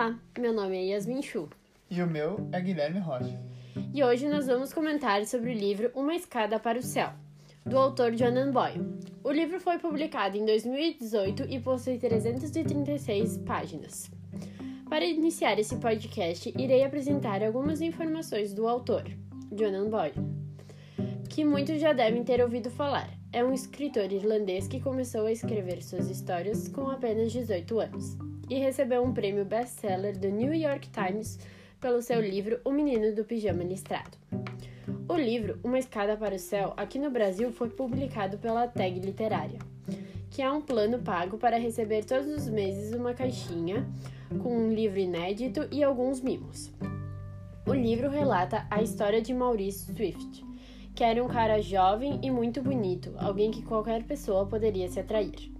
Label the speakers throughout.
Speaker 1: Olá, meu nome é Yasmin Chu.
Speaker 2: E o meu é Guilherme Rocha.
Speaker 1: E hoje nós vamos comentar sobre o livro Uma Escada para o Céu, do autor Jonan Boyle. O livro foi publicado em 2018 e possui 336 páginas. Para iniciar esse podcast, irei apresentar algumas informações do autor, Jonan Boyle, que muitos já devem ter ouvido falar. É um escritor irlandês que começou a escrever suas histórias com apenas 18 anos e recebeu um prêmio best-seller do New York Times pelo seu livro O Menino do Pijama Listrado. O livro Uma Escada para o Céu, aqui no Brasil, foi publicado pela Tag Literária, que é um plano pago para receber todos os meses uma caixinha com um livro inédito e alguns mimos. O livro relata a história de Maurice Swift, que era um cara jovem e muito bonito, alguém que qualquer pessoa poderia se atrair.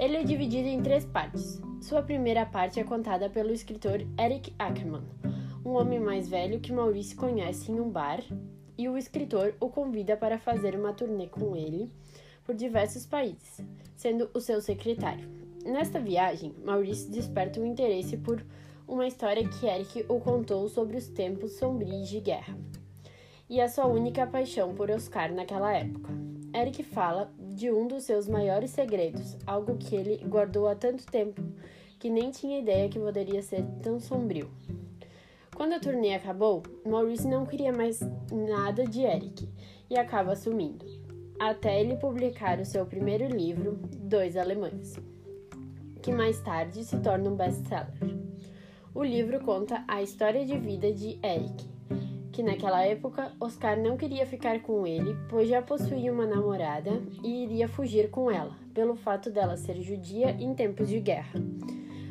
Speaker 1: Ele é dividido em três partes. Sua primeira parte é contada pelo escritor Eric Ackerman, um homem mais velho que Maurice conhece em um bar, e o escritor o convida para fazer uma turnê com ele por diversos países, sendo o seu secretário. Nesta viagem, Maurice desperta um interesse por uma história que Eric o contou sobre os tempos sombrios de guerra e a sua única paixão por Oscar naquela época. Eric fala de um dos seus maiores segredos, algo que ele guardou há tanto tempo que nem tinha ideia que poderia ser tão sombrio. Quando a turnê acabou, Maurice não queria mais nada de Eric e acaba sumindo, até ele publicar o seu primeiro livro, Dois Alemães, que mais tarde se torna um best-seller. O livro conta a história de vida de Eric, que naquela época Oscar não queria ficar com ele, pois já possuía uma namorada e iria fugir com ela, pelo fato dela ser judia em tempos de guerra.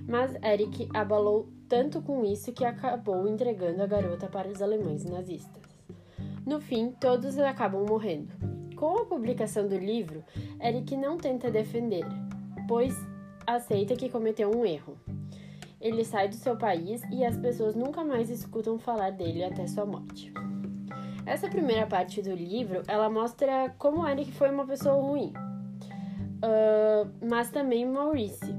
Speaker 1: Mas Eric abalou tanto com isso que acabou entregando a garota para os alemães nazistas. No fim, todos acabam morrendo. Com a publicação do livro, Eric não tenta defender, pois aceita que cometeu um erro. Ele sai do seu país e as pessoas nunca mais escutam falar dele até sua morte. Essa primeira parte do livro, ela mostra como Eric foi uma pessoa ruim, uh, mas também Maurice,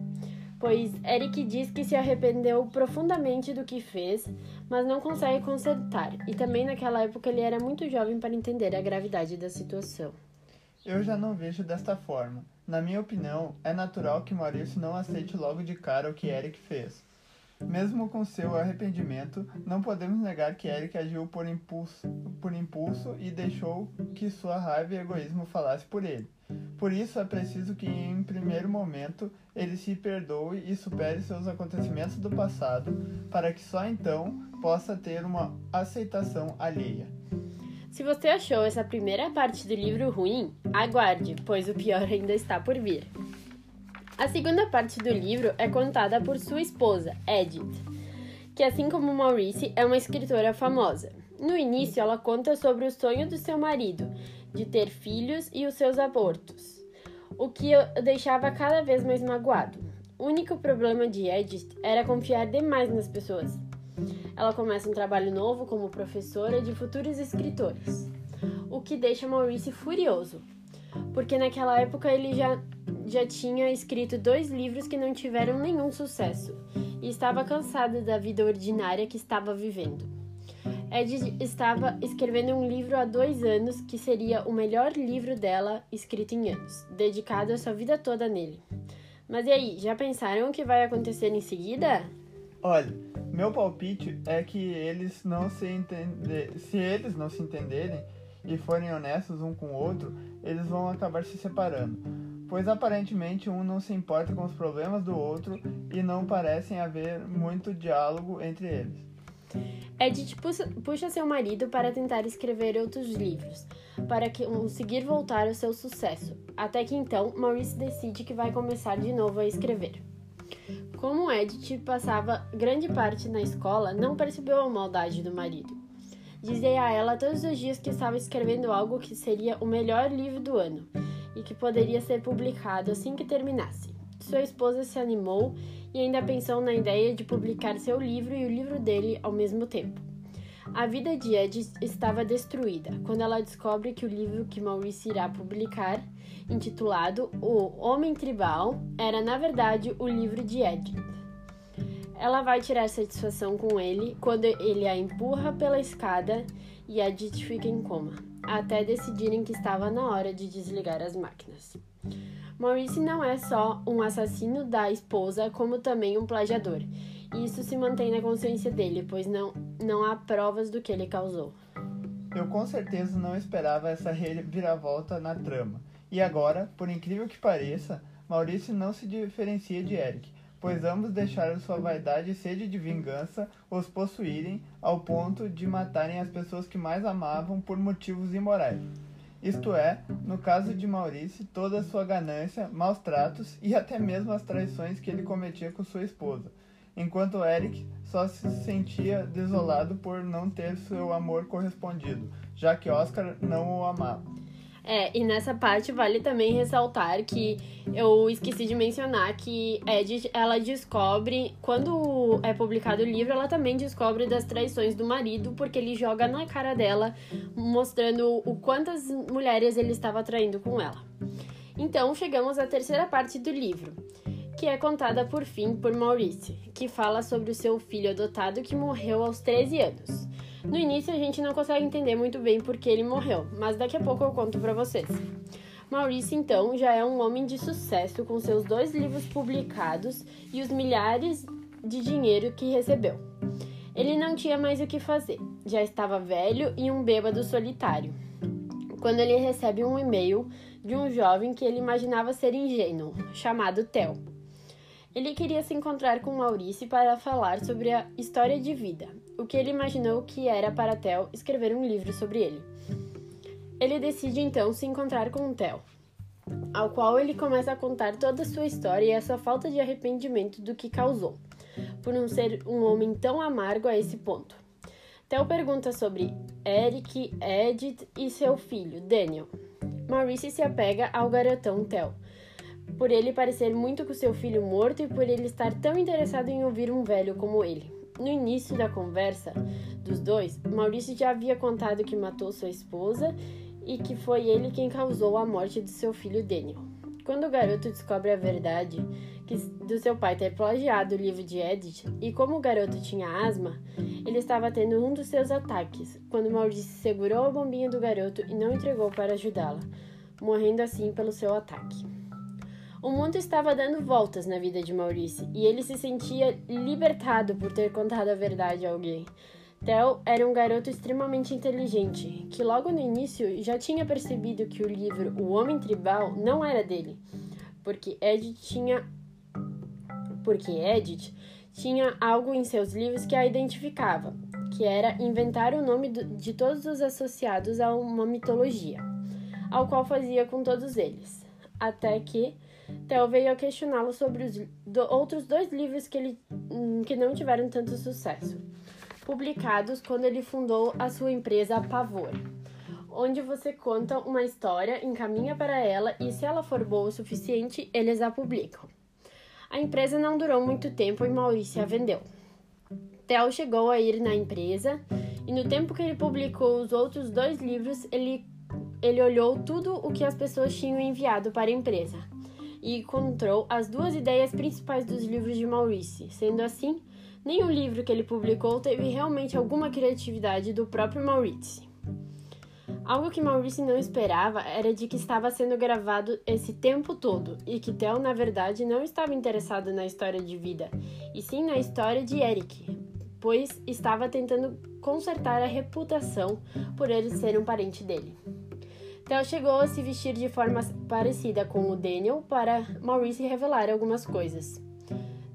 Speaker 1: pois Eric diz que se arrependeu profundamente do que fez, mas não consegue consertar, e também naquela época ele era muito jovem para entender a gravidade da situação.
Speaker 2: Eu já não vejo desta forma. Na minha opinião, é natural que Maurício não aceite logo de cara o que Eric fez. Mesmo com seu arrependimento, não podemos negar que Eric agiu por impulso, por impulso e deixou que sua raiva e egoísmo falasse por ele. Por isso é preciso que, em primeiro momento, ele se perdoe e supere seus acontecimentos do passado, para que só então possa ter uma aceitação alheia.
Speaker 1: Se você achou essa primeira parte do livro ruim, aguarde, pois o pior ainda está por vir. A segunda parte do livro é contada por sua esposa, Edith, que, assim como Maurice, é uma escritora famosa. No início, ela conta sobre o sonho do seu marido de ter filhos e os seus abortos, o que o deixava cada vez mais magoado. O único problema de Edith era confiar demais nas pessoas. Ela começa um trabalho novo como professora de futuros escritores, o que deixa Maurice furioso, porque naquela época ele já já tinha escrito dois livros que não tiveram nenhum sucesso e estava cansada da vida ordinária que estava vivendo. Ed estava escrevendo um livro há dois anos que seria o melhor livro dela escrito em anos, dedicado a sua vida toda nele. Mas e aí, já pensaram o que vai acontecer em seguida?
Speaker 2: Olha, meu palpite é que eles não se entender, se eles não se entenderem e forem honestos um com o outro, eles vão acabar se separando pois aparentemente um não se importa com os problemas do outro e não parecem haver muito diálogo entre eles.
Speaker 1: Edith puxa seu marido para tentar escrever outros livros, para conseguir voltar ao seu sucesso, até que então Maurice decide que vai começar de novo a escrever. Como Edith passava grande parte na escola, não percebeu a maldade do marido. Dizia a ela todos os dias que estava escrevendo algo que seria o melhor livro do ano e que poderia ser publicado assim que terminasse. Sua esposa se animou e ainda pensou na ideia de publicar seu livro e o livro dele ao mesmo tempo. A vida de Ed estava destruída quando ela descobre que o livro que Maurice irá publicar, intitulado O Homem Tribal, era na verdade o livro de Ed. Ela vai tirar satisfação com ele quando ele a empurra pela escada e Edith fica em coma, até decidirem que estava na hora de desligar as máquinas. Maurice não é só um assassino da esposa, como também um plagiador. E isso se mantém na consciência dele, pois não, não há provas do que ele causou.
Speaker 2: Eu com certeza não esperava essa reviravolta na trama. E agora, por incrível que pareça, Maurício não se diferencia de Eric, pois ambos deixaram sua vaidade e sede de vingança os possuírem ao ponto de matarem as pessoas que mais amavam por motivos imorais. Isto é, no caso de Maurício, toda a sua ganância, maus tratos e até mesmo as traições que ele cometia com sua esposa, enquanto Eric só se sentia desolado por não ter seu amor correspondido, já que Oscar não o amava.
Speaker 1: É, e nessa parte vale também ressaltar que eu esqueci de mencionar que Edith, ela descobre, quando é publicado o livro, ela também descobre das traições do marido, porque ele joga na cara dela, mostrando o quantas mulheres ele estava traindo com ela. Então, chegamos à terceira parte do livro, que é contada por fim por Maurice, que fala sobre o seu filho adotado que morreu aos 13 anos. No início a gente não consegue entender muito bem por que ele morreu, mas daqui a pouco eu conto para vocês. Maurício, então, já é um homem de sucesso com seus dois livros publicados e os milhares de dinheiro que recebeu. Ele não tinha mais o que fazer, já estava velho e um bêbado solitário. Quando ele recebe um e-mail de um jovem que ele imaginava ser ingênuo, chamado Theo. Ele queria se encontrar com Maurício para falar sobre a história de vida, o que ele imaginou que era para Theo escrever um livro sobre ele. Ele decide então se encontrar com Theo, ao qual ele começa a contar toda a sua história e a sua falta de arrependimento do que causou, por não ser um homem tão amargo a esse ponto. Theo pergunta sobre Eric, Edith e seu filho, Daniel. Maurice se apega ao garotão Theo, por ele parecer muito com seu filho morto e por ele estar tão interessado em ouvir um velho como ele. No início da conversa dos dois, Maurício já havia contado que matou sua esposa e que foi ele quem causou a morte de seu filho Daniel. Quando o garoto descobre a verdade que, do seu pai ter plagiado o livro de Edith e como o garoto tinha asma, ele estava tendo um dos seus ataques, quando Maurício segurou a bombinha do garoto e não entregou para ajudá-la, morrendo assim pelo seu ataque. O mundo estava dando voltas na vida de Maurice e ele se sentia libertado por ter contado a verdade a alguém. Theo era um garoto extremamente inteligente, que logo no início já tinha percebido que o livro O Homem Tribal não era dele, porque Edith tinha porque Edith tinha algo em seus livros que a identificava, que era inventar o nome de todos os associados a uma mitologia, ao qual fazia com todos eles, até que Theo veio a questioná-lo sobre os do, outros dois livros que, ele, hum, que não tiveram tanto sucesso, publicados quando ele fundou a sua empresa Pavor, onde você conta uma história, encaminha para ela e, se ela for boa o suficiente, eles a publicam. A empresa não durou muito tempo e Maurício a vendeu. Theo chegou a ir na empresa e, no tempo que ele publicou os outros dois livros, ele, ele olhou tudo o que as pessoas tinham enviado para a empresa e encontrou as duas ideias principais dos livros de Maurice. Sendo assim, nenhum livro que ele publicou teve realmente alguma criatividade do próprio Maurice. Algo que Maurice não esperava era de que estava sendo gravado esse tempo todo e que Theo, na verdade, não estava interessado na história de vida, e sim na história de Eric, pois estava tentando consertar a reputação por ele ser um parente dele. Theo chegou a se vestir de forma parecida com o Daniel para Maurice revelar algumas coisas.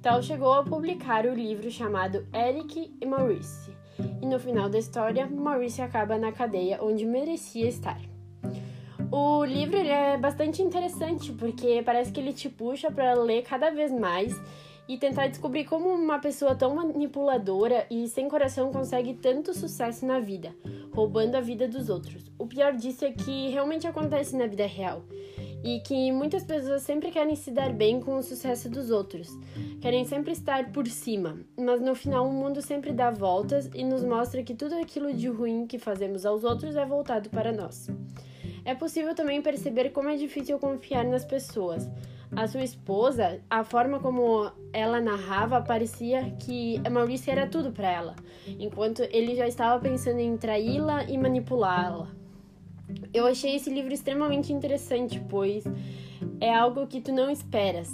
Speaker 1: Theo chegou a publicar o livro chamado Eric e Maurice, e no final da história, Maurice acaba na cadeia onde merecia estar. O livro é bastante interessante porque parece que ele te puxa para ler cada vez mais e tentar descobrir como uma pessoa tão manipuladora e sem coração consegue tanto sucesso na vida, roubando a vida dos outros. O pior disso é que realmente acontece na vida real e que muitas pessoas sempre querem se dar bem com o sucesso dos outros, querem sempre estar por cima, mas no final o mundo sempre dá voltas e nos mostra que tudo aquilo de ruim que fazemos aos outros é voltado para nós. É possível também perceber como é difícil confiar nas pessoas. A sua esposa, a forma como ela narrava, parecia que a Maurícia era tudo para ela, enquanto ele já estava pensando em traí-la e manipulá-la. Eu achei esse livro extremamente interessante, pois é algo que tu não esperas.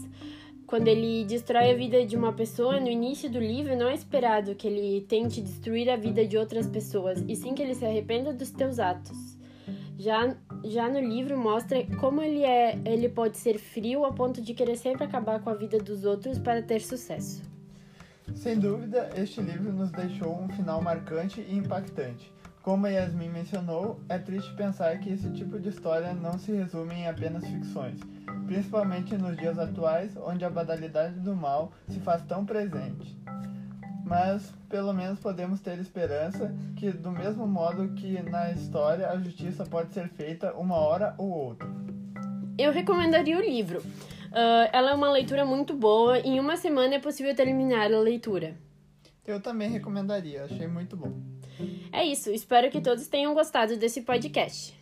Speaker 1: Quando ele destrói a vida de uma pessoa, no início do livro, não é esperado que ele tente destruir a vida de outras pessoas, e sim que ele se arrependa dos teus atos. Já, já no livro mostra como ele é, ele pode ser frio a ponto de querer sempre acabar com a vida dos outros para ter sucesso.
Speaker 2: Sem dúvida, este livro nos deixou um final marcante e impactante. Como a Yasmin mencionou, é triste pensar que esse tipo de história não se resume em apenas ficções, principalmente nos dias atuais, onde a banalidade do mal se faz tão presente. Mas pelo menos podemos ter esperança que, do mesmo modo que na história, a justiça pode ser feita uma hora ou outra.
Speaker 1: Eu recomendaria o livro. Uh, ela é uma leitura muito boa. Em uma semana é possível terminar a leitura.
Speaker 2: Eu também recomendaria, achei muito bom.
Speaker 1: É isso, espero que todos tenham gostado desse podcast.